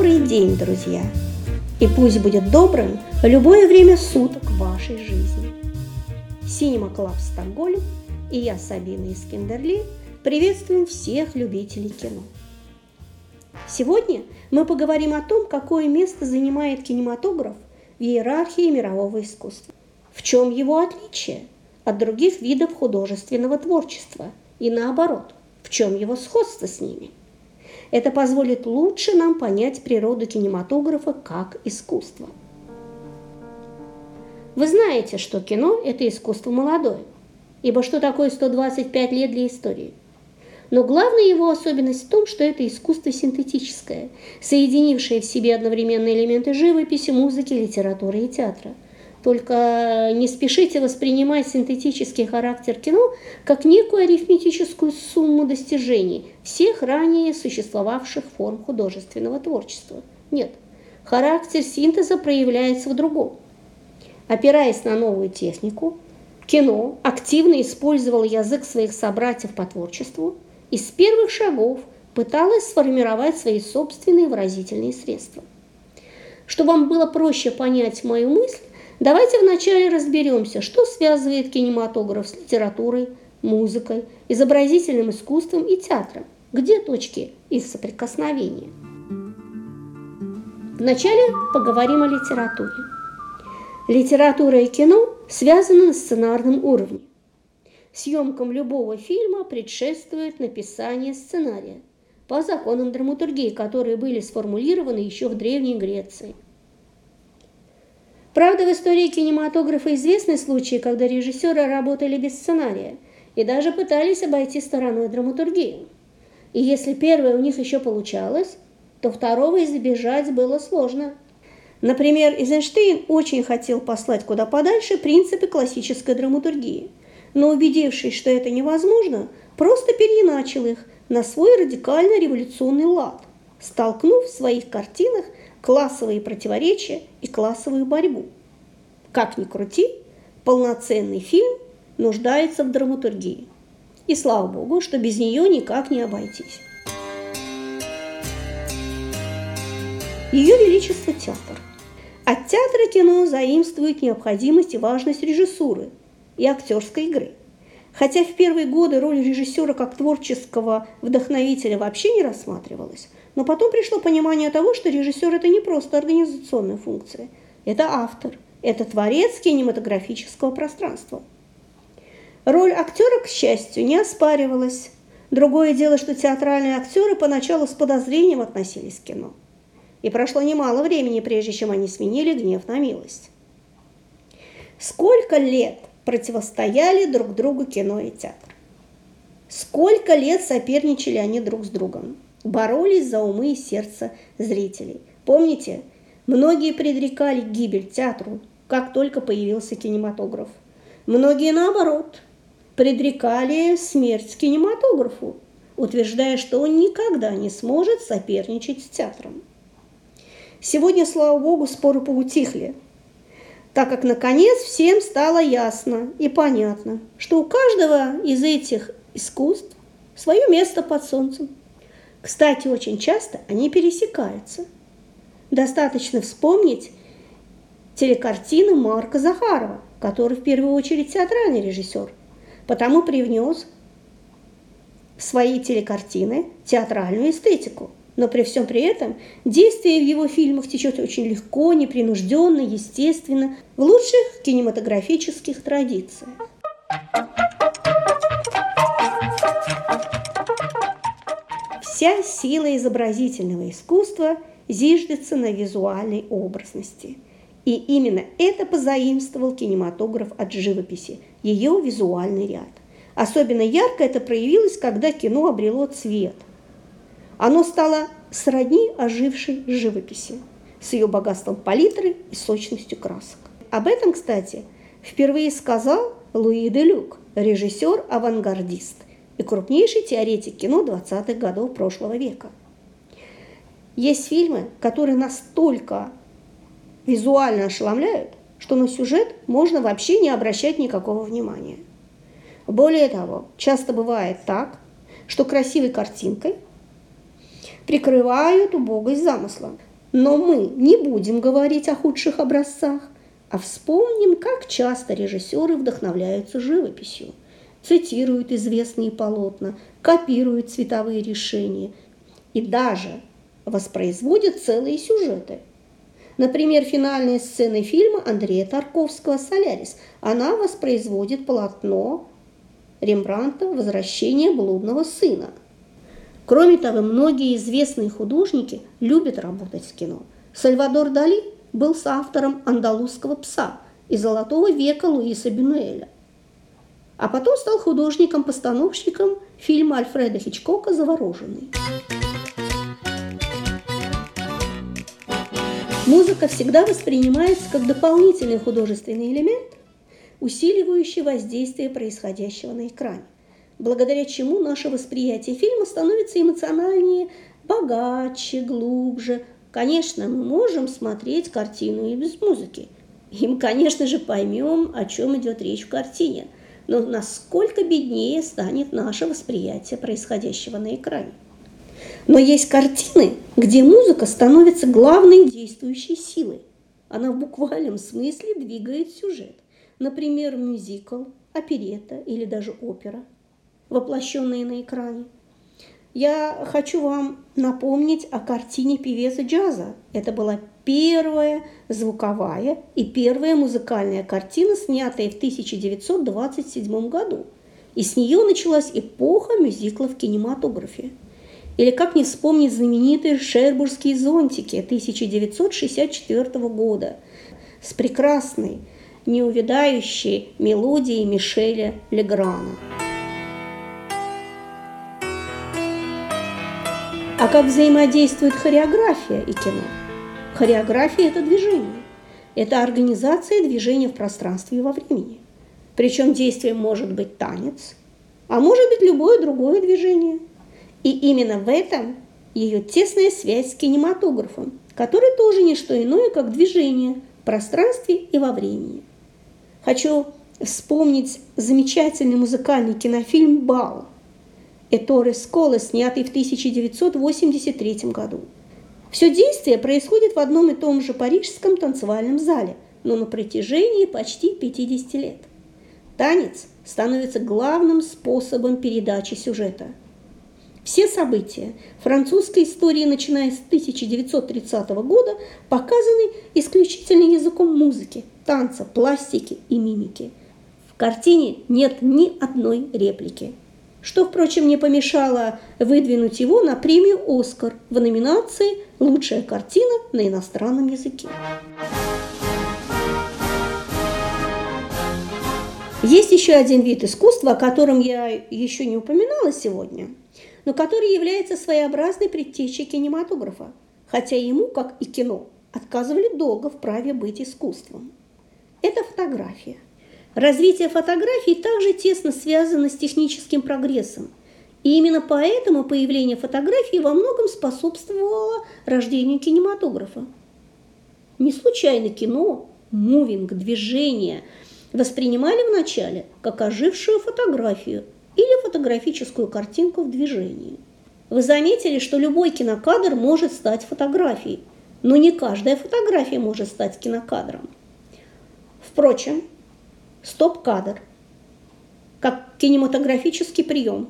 Добрый день, друзья! И пусть будет добрым любое время суток вашей жизни. Cinema Club Стокгольм и я, Сабина Искендерли, приветствуем всех любителей кино. Сегодня мы поговорим о том, какое место занимает кинематограф в иерархии мирового искусства. В чем его отличие от других видов художественного творчества и наоборот, в чем его сходство с ними – это позволит лучше нам понять природу кинематографа как искусства. Вы знаете, что кино – это искусство молодое, ибо что такое 125 лет для истории? Но главная его особенность в том, что это искусство синтетическое, соединившее в себе одновременно элементы живописи, музыки, литературы и театра – только не спешите воспринимать синтетический характер кино как некую арифметическую сумму достижений всех ранее существовавших форм художественного творчества. Нет, характер синтеза проявляется в другом. Опираясь на новую технику, кино активно использовало язык своих собратьев по творчеству и с первых шагов пыталось сформировать свои собственные выразительные средства. Чтобы вам было проще понять мою мысль, Давайте вначале разберемся, что связывает кинематограф с литературой, музыкой, изобразительным искусством и театром. Где точки их соприкосновения? Вначале поговорим о литературе. Литература и кино связаны на сценарном уровне. Съемкам любого фильма предшествует написание сценария по законам драматургии, которые были сформулированы еще в Древней Греции – Правда, в истории кинематографа известны случаи, когда режиссеры работали без сценария и даже пытались обойти стороной драматургию. И если первое у них еще получалось, то второго избежать было сложно. Например, Эйзенштейн очень хотел послать куда подальше принципы классической драматургии, но убедившись, что это невозможно, просто переиначил их на свой радикально революционный лад, столкнув в своих картинах классовые противоречия и классовую борьбу. Как ни крути, полноценный фильм нуждается в драматургии. И слава богу, что без нее никак не обойтись. Ее Величество театр. От театра кино заимствует необходимость и важность режиссуры и актерской игры. Хотя в первые годы роль режиссера как творческого вдохновителя вообще не рассматривалась, но потом пришло понимание того, что режиссер – это не просто организационная функция, это автор, это творец кинематографического пространства. Роль актера, к счастью, не оспаривалась. Другое дело, что театральные актеры поначалу с подозрением относились к кино. И прошло немало времени, прежде чем они сменили гнев на милость. Сколько лет противостояли друг другу кино и театр? Сколько лет соперничали они друг с другом? боролись за умы и сердца зрителей. Помните, многие предрекали гибель театру, как только появился кинематограф. Многие, наоборот, предрекали смерть кинематографу, утверждая, что он никогда не сможет соперничать с театром. Сегодня, слава богу, споры поутихли, так как, наконец, всем стало ясно и понятно, что у каждого из этих искусств свое место под солнцем – кстати, очень часто они пересекаются. Достаточно вспомнить телекартины Марка Захарова, который в первую очередь театральный режиссер, потому привнес в свои телекартины театральную эстетику. Но при всем при этом действие в его фильмах течет очень легко, непринужденно, естественно, в лучших кинематографических традициях. Вся сила изобразительного искусства зиждется на визуальной образности. И именно это позаимствовал кинематограф от живописи, ее визуальный ряд. Особенно ярко это проявилось, когда кино обрело цвет. Оно стало сродни ожившей живописи с ее богатством палитры и сочностью красок. Об этом, кстати, впервые сказал Луи де Люк, режиссер-авангардист – и крупнейший теоретик кино 20-х годов прошлого века. Есть фильмы, которые настолько визуально ошеломляют, что на сюжет можно вообще не обращать никакого внимания. Более того, часто бывает так, что красивой картинкой прикрывают убогость замысла. Но мы не будем говорить о худших образцах, а вспомним, как часто режиссеры вдохновляются живописью, цитируют известные полотна, копируют цветовые решения и даже воспроизводят целые сюжеты. Например, финальная сцена фильма Андрея Тарковского «Солярис». Она воспроизводит полотно Рембранта «Возвращение блудного сына». Кроме того, многие известные художники любят работать в кино. Сальвадор Дали был соавтором «Андалузского пса» и «Золотого века» Луиса Бюнуэля. А потом стал художником-постановщиком фильма Альфреда Хичкока «Завороженный». Музыка всегда воспринимается как дополнительный художественный элемент, усиливающий воздействие происходящего на экране, благодаря чему наше восприятие фильма становится эмоциональнее, богаче, глубже. Конечно, мы можем смотреть картину и без музыки. И мы, конечно же, поймем, о чем идет речь в картине, но насколько беднее станет наше восприятие происходящего на экране. Но есть картины, где музыка становится главной действующей силой. Она в буквальном смысле двигает сюжет – например, мюзикл, оперета или даже опера, воплощенные на экране. Я хочу вам напомнить о картине певца джаза. Это была первая звуковая и первая музыкальная картина, снятая в 1927 году. И с нее началась эпоха мюзикла в кинематографе. Или как не вспомнить знаменитые «Шербургские зонтики» 1964 года с прекрасной неувядающей мелодии Мишеля Леграна. А как взаимодействует хореография и кино? Хореография – это движение. Это организация движения в пространстве и во времени. Причем действием может быть танец, а может быть любое другое движение. И именно в этом ее тесная связь с кинематографом, который тоже не что иное, как движение в пространстве и во времени. Хочу вспомнить замечательный музыкальный кинофильм «Бал» Эторе Скола, снятый в 1983 году. Все действие происходит в одном и том же парижском танцевальном зале, но на протяжении почти 50 лет. Танец становится главным способом передачи сюжета. Все события французской истории, начиная с 1930 года, показаны исключительно языком музыки, танца, пластики и мимики. В картине нет ни одной реплики, что, впрочем, не помешало выдвинуть его на премию «Оскар» в номинации «Лучшая картина на иностранном языке». Есть еще один вид искусства, о котором я еще не упоминала сегодня, но который является своеобразной предтечей кинематографа, хотя ему, как и кино, отказывали долго в праве быть искусством это фотография. Развитие фотографии также тесно связано с техническим прогрессом. И именно поэтому появление фотографии во многом способствовало рождению кинематографа. Не случайно кино, мувинг, движение воспринимали вначале как ожившую фотографию или фотографическую картинку в движении. Вы заметили, что любой кинокадр может стать фотографией, но не каждая фотография может стать кинокадром – Впрочем, стоп-кадр, как кинематографический прием,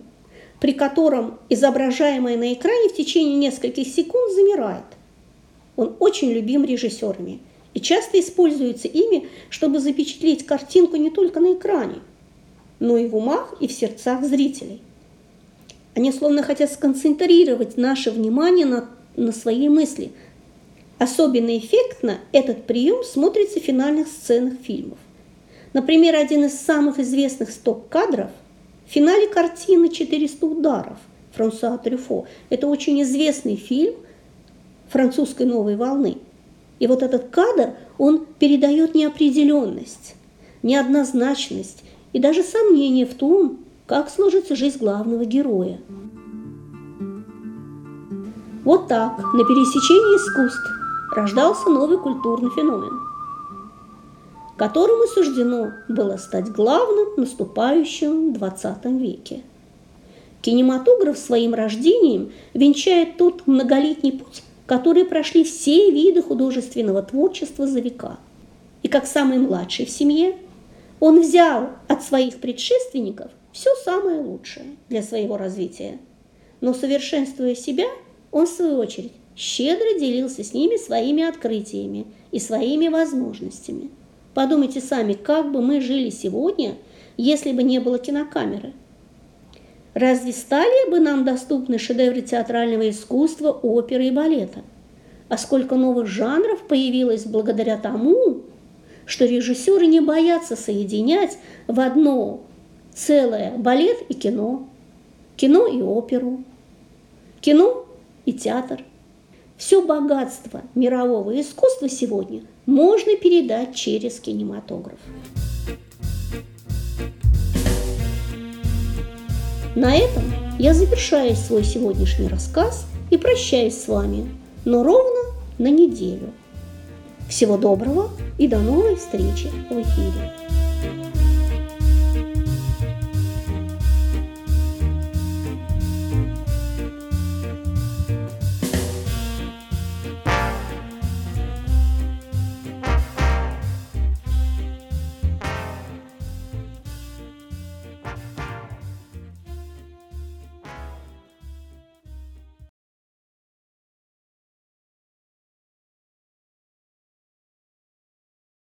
при котором изображаемое на экране в течение нескольких секунд замирает. Он очень любим режиссерами и часто используется ими, чтобы запечатлеть картинку не только на экране, но и в умах и в сердцах зрителей. Они словно хотят сконцентрировать наше внимание на, на своей мысли – Особенно эффектно этот прием смотрится в финальных сценах фильмов. Например, один из самых известных стоп-кадров в финале картины «400 ударов» Франсуа Трюфо. Это очень известный фильм французской новой волны. И вот этот кадр, он передает неопределенность, неоднозначность и даже сомнение в том, как сложится жизнь главного героя. Вот так, на пересечении искусств, рождался новый культурный феномен, которому суждено было стать главным в XX веке. Кинематограф своим рождением венчает тот многолетний путь, которые прошли все виды художественного творчества за века. И как самый младший в семье, он взял от своих предшественников все самое лучшее для своего развития. Но совершенствуя себя, он, в свою очередь, щедро делился с ними своими открытиями и своими возможностями. Подумайте сами, как бы мы жили сегодня, если бы не было кинокамеры. Разве стали бы нам доступны шедевры театрального искусства, оперы и балета? А сколько новых жанров появилось благодаря тому, что режиссеры не боятся соединять в одно целое балет и кино, кино и оперу, кино и театр. Все богатство мирового искусства сегодня можно передать через кинематограф. На этом я завершаю свой сегодняшний рассказ и прощаюсь с вами, но ровно на неделю. Всего доброго и до новой встречи в эфире.